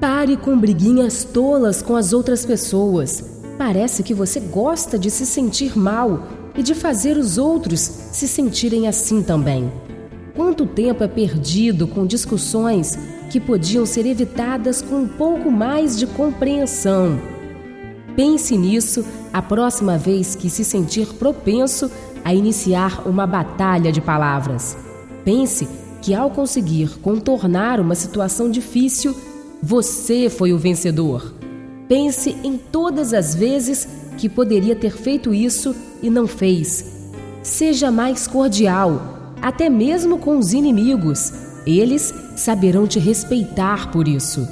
Pare com briguinhas tolas com as outras pessoas. Parece que você gosta de se sentir mal e de fazer os outros se sentirem assim também. Quanto tempo é perdido com discussões que podiam ser evitadas com um pouco mais de compreensão? Pense nisso a próxima vez que se sentir propenso a iniciar uma batalha de palavras. Pense que ao conseguir contornar uma situação difícil, você foi o vencedor. Pense em todas as vezes que poderia ter feito isso e não fez. Seja mais cordial, até mesmo com os inimigos. Eles saberão te respeitar por isso.